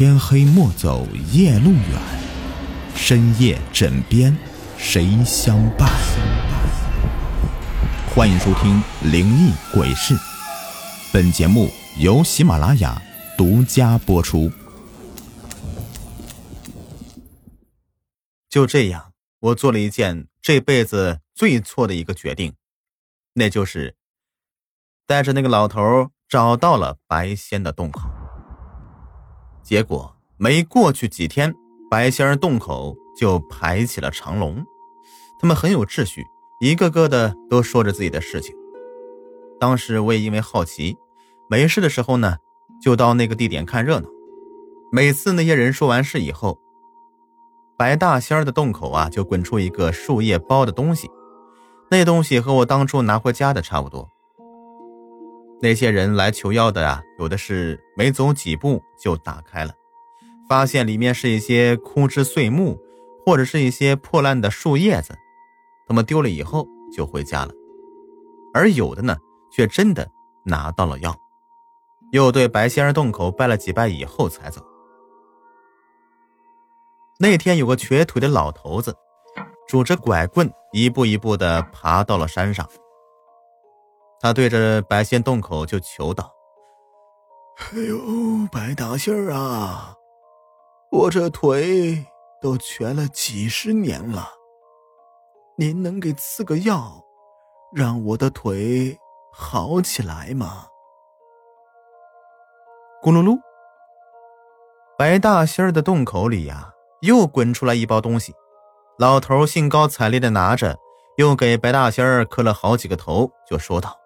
天黑莫走夜路远，深夜枕边谁相伴？欢迎收听《灵异鬼事》，本节目由喜马拉雅独家播出。就这样，我做了一件这辈子最错的一个决定，那就是带着那个老头找到了白仙的洞口。结果没过去几天，白仙儿洞口就排起了长龙，他们很有秩序，一个个的都说着自己的事情。当时我也因为好奇，没事的时候呢，就到那个地点看热闹。每次那些人说完事以后，白大仙儿的洞口啊，就滚出一个树叶包的东西，那东西和我当初拿回家的差不多。那些人来求药的啊，有的是没走几步就打开了，发现里面是一些枯枝碎木，或者是一些破烂的树叶子，他们丢了以后就回家了。而有的呢，却真的拿到了药，又对白仙儿洞口拜了几拜以后才走。那天有个瘸腿的老头子，拄着拐棍，一步一步的爬到了山上。他对着白仙洞口就求道：“哎呦，白大仙儿啊，我这腿都瘸了几十年了，您能给赐个药，让我的腿好起来吗？”咕噜噜，白大仙儿的洞口里呀，又滚出来一包东西。老头兴高采烈的拿着，又给白大仙儿磕了好几个头，就说道。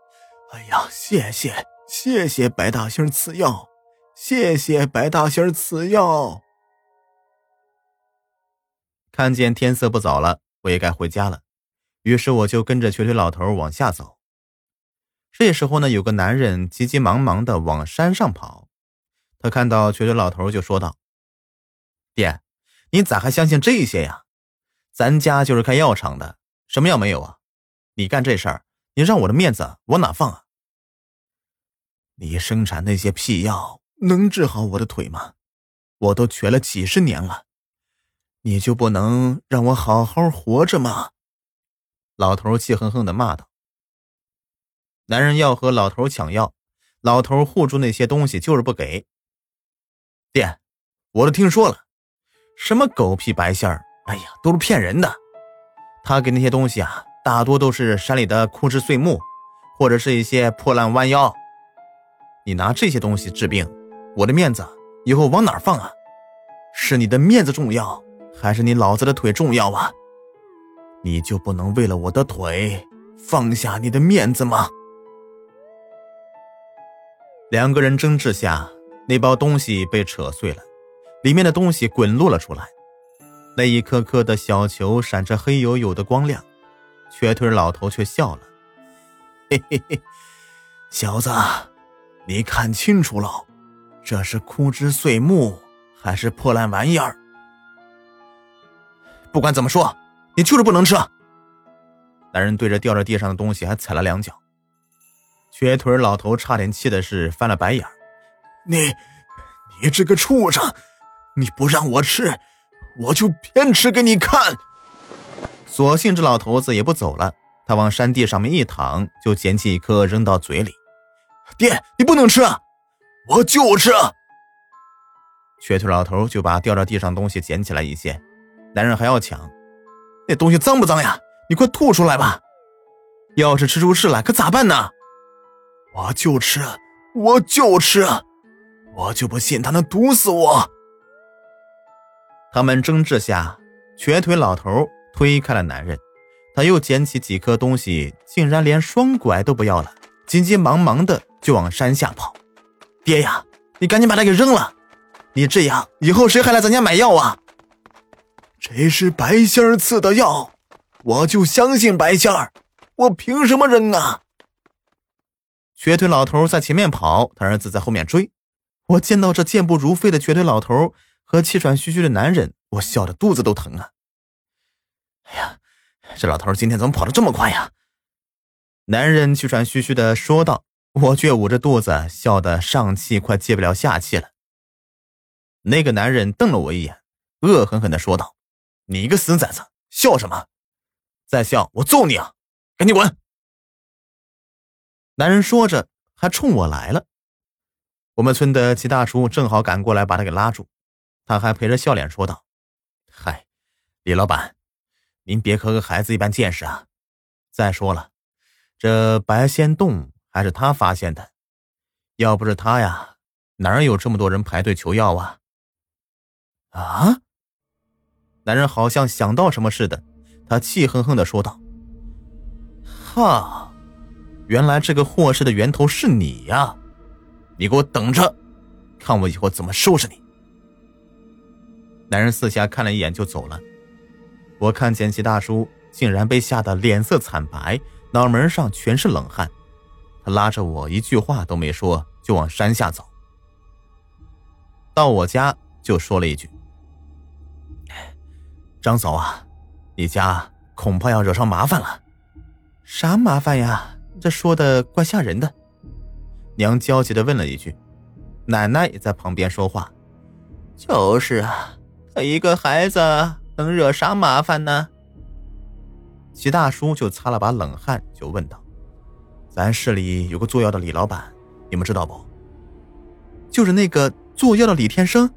哎呀，谢谢谢谢白大仙赐药，谢谢白大仙赐药。看见天色不早了，我也该回家了，于是我就跟着瘸腿老头往下走。这时候呢，有个男人急急忙忙的往山上跑，他看到瘸腿老头就说道：“爹，你咋还相信这些呀？咱家就是开药厂的，什么药没有啊？你干这事儿，你让我的面子往哪放啊？”你生产那些屁药能治好我的腿吗？我都瘸了几十年了，你就不能让我好好活着吗？老头气哼哼的骂道。男人要和老头抢药，老头护住那些东西就是不给。爹，我都听说了，什么狗屁白仙儿，哎呀，都是骗人的。他给那些东西啊，大多都是山里的枯枝碎木，或者是一些破烂弯腰。你拿这些东西治病，我的面子以后往哪放啊？是你的面子重要，还是你老子的腿重要啊？你就不能为了我的腿放下你的面子吗？两个人争执下，那包东西被扯碎了，里面的东西滚落了出来，那一颗颗的小球闪着黑黝黝的光亮，瘸腿老头却笑了：“ 嘿嘿嘿，小子。”你看清楚了，这是枯枝碎木还是破烂玩意儿？不管怎么说，你就是不能吃。男人对着掉在地上的东西还踩了两脚，瘸腿老头差点气的是翻了白眼你，你这个畜生！你不让我吃，我就偏吃给你看！索性这老头子也不走了，他往山地上面一躺，就捡起一颗扔到嘴里。爹，你不能吃，我就吃。瘸腿老头就把掉到地上东西捡起来一些，男人还要抢，那东西脏不脏呀？你快吐出来吧！要是吃出事来，可咋办呢？我就吃，我就吃，我就不信他能毒死我。他们争执下，瘸腿老头推开了男人，他又捡起几颗东西，竟然连双拐都不要了，急急忙忙的。就往山下跑，爹呀，你赶紧把它给扔了！你这样以后谁还来咱家买药啊？这是白仙儿赐的药，我就相信白仙儿，我凭什么扔啊？瘸腿老头在前面跑，他儿子在后面追。我见到这健步如飞的瘸腿老头和气喘吁吁的男人，我笑得肚子都疼啊！哎呀，这老头今天怎么跑得这么快呀？男人气喘吁吁的说道。我却捂着肚子，笑得上气快接不了下气了。那个男人瞪了我一眼，恶狠狠的说道：“你个死崽子，笑什么？再笑我揍你啊！赶紧滚！”男人说着，还冲我来了。我们村的齐大叔正好赶过来，把他给拉住。他还陪着笑脸说道：“嗨，李老板，您别和个孩子一般见识啊！再说了，这白仙洞还是他发现的，要不是他呀，哪儿有这么多人排队求药啊？”啊！男人好像想到什么似的，他气哼哼的说道：“哈，原来这个祸事的源头是你呀！你给我等着，看我以后怎么收拾你！”男人四下看了一眼就走了。我看见齐大叔竟然被吓得脸色惨白，脑门上全是冷汗。他拉着我一句话都没说，就往山下走。到我家就说了一句。张嫂啊，你家恐怕要惹上麻烦了。啥麻烦呀？这说的怪吓人的。娘焦急的问了一句。奶奶也在旁边说话。就是啊，他一个孩子能惹啥麻烦呢？齐大叔就擦了把冷汗，就问道：“咱市里有个做药的李老板，你们知道不？就是那个做药的李天生。”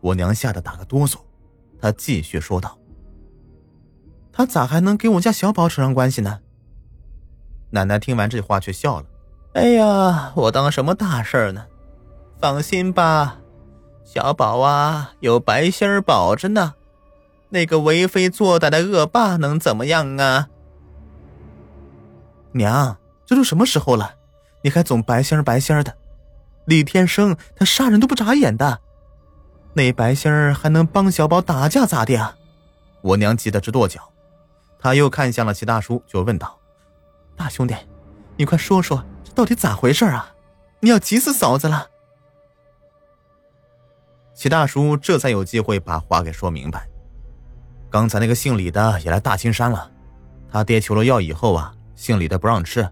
我娘吓得打个哆嗦。她继续说道：“他咋还能跟我家小宝扯上关系呢？”奶奶听完这话却笑了：“哎呀，我当什么大事呢？放心吧，小宝啊，有白心儿保着呢。那个为非作歹的恶霸能怎么样啊？”娘，这都什么时候了，你还总白心儿白心儿的？李天生他杀人都不眨眼的。那白心儿还能帮小宝打架咋的啊？我娘急得直跺脚，她又看向了齐大叔，就问道：“大兄弟，你快说说这到底咋回事啊？你要急死嫂子了。”齐大叔这才有机会把话给说明白。刚才那个姓李的也来大青山了，他爹求了药以后啊，姓李的不让吃，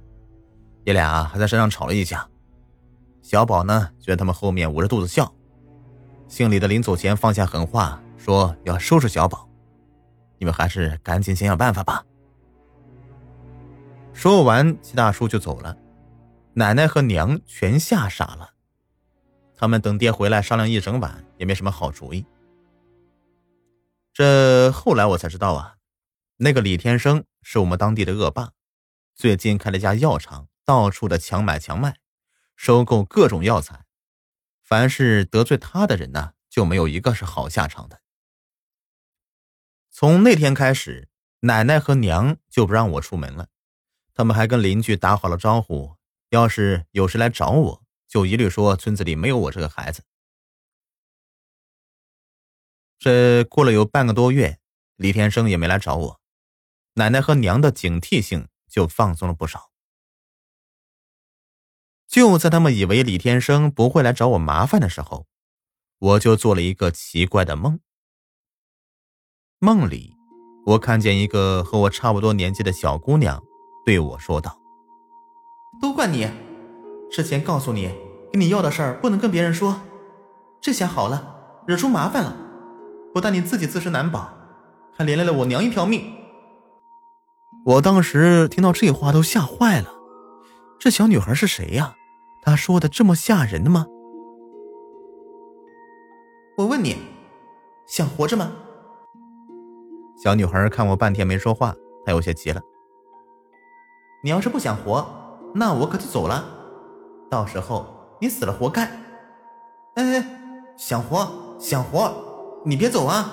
爷俩还在山上吵了一架。小宝呢，就在他们后面捂着肚子笑。姓李的临走前放下狠话，说要收拾小宝，你们还是赶紧想想办法吧。说完，齐大叔就走了，奶奶和娘全吓傻了。他们等爹回来商量一整晚，也没什么好主意。这后来我才知道啊，那个李天生是我们当地的恶霸，最近开了家药厂，到处的强买强卖，收购各种药材。凡是得罪他的人呢，就没有一个是好下场的。从那天开始，奶奶和娘就不让我出门了，他们还跟邻居打好了招呼，要是有谁来找我，就一律说村子里没有我这个孩子。这过了有半个多月，李天生也没来找我，奶奶和娘的警惕性就放松了不少。就在他们以为李天生不会来找我麻烦的时候，我就做了一个奇怪的梦。梦里，我看见一个和我差不多年纪的小姑娘对我说道：“都怪你，之前告诉你跟你要的事儿不能跟别人说，这下好了，惹出麻烦了，不但你自己自身难保，还连累了我娘一条命。”我当时听到这话都吓坏了。这小女孩是谁呀？她说的这么吓人的吗？我问你，想活着吗？小女孩看我半天没说话，她有些急了。你要是不想活，那我可就走了，到时候你死了活该。哎哎，想活想活，你别走啊！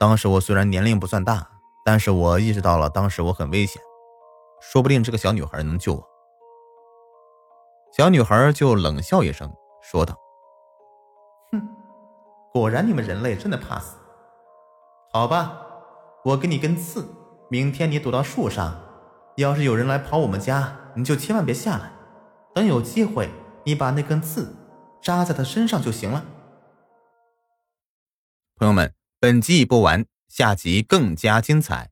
当时我虽然年龄不算大，但是我意识到了当时我很危险。说不定这个小女孩能救我。小女孩就冷笑一声，说道：“哼，果然你们人类真的怕死。好吧，我给你根刺，明天你躲到树上，要是有人来跑我们家，你就千万别下来。等有机会，你把那根刺扎在他身上就行了。”朋友们，本集已播完，下集更加精彩。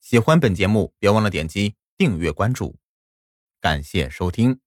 喜欢本节目，别忘了点击。订阅关注，感谢收听。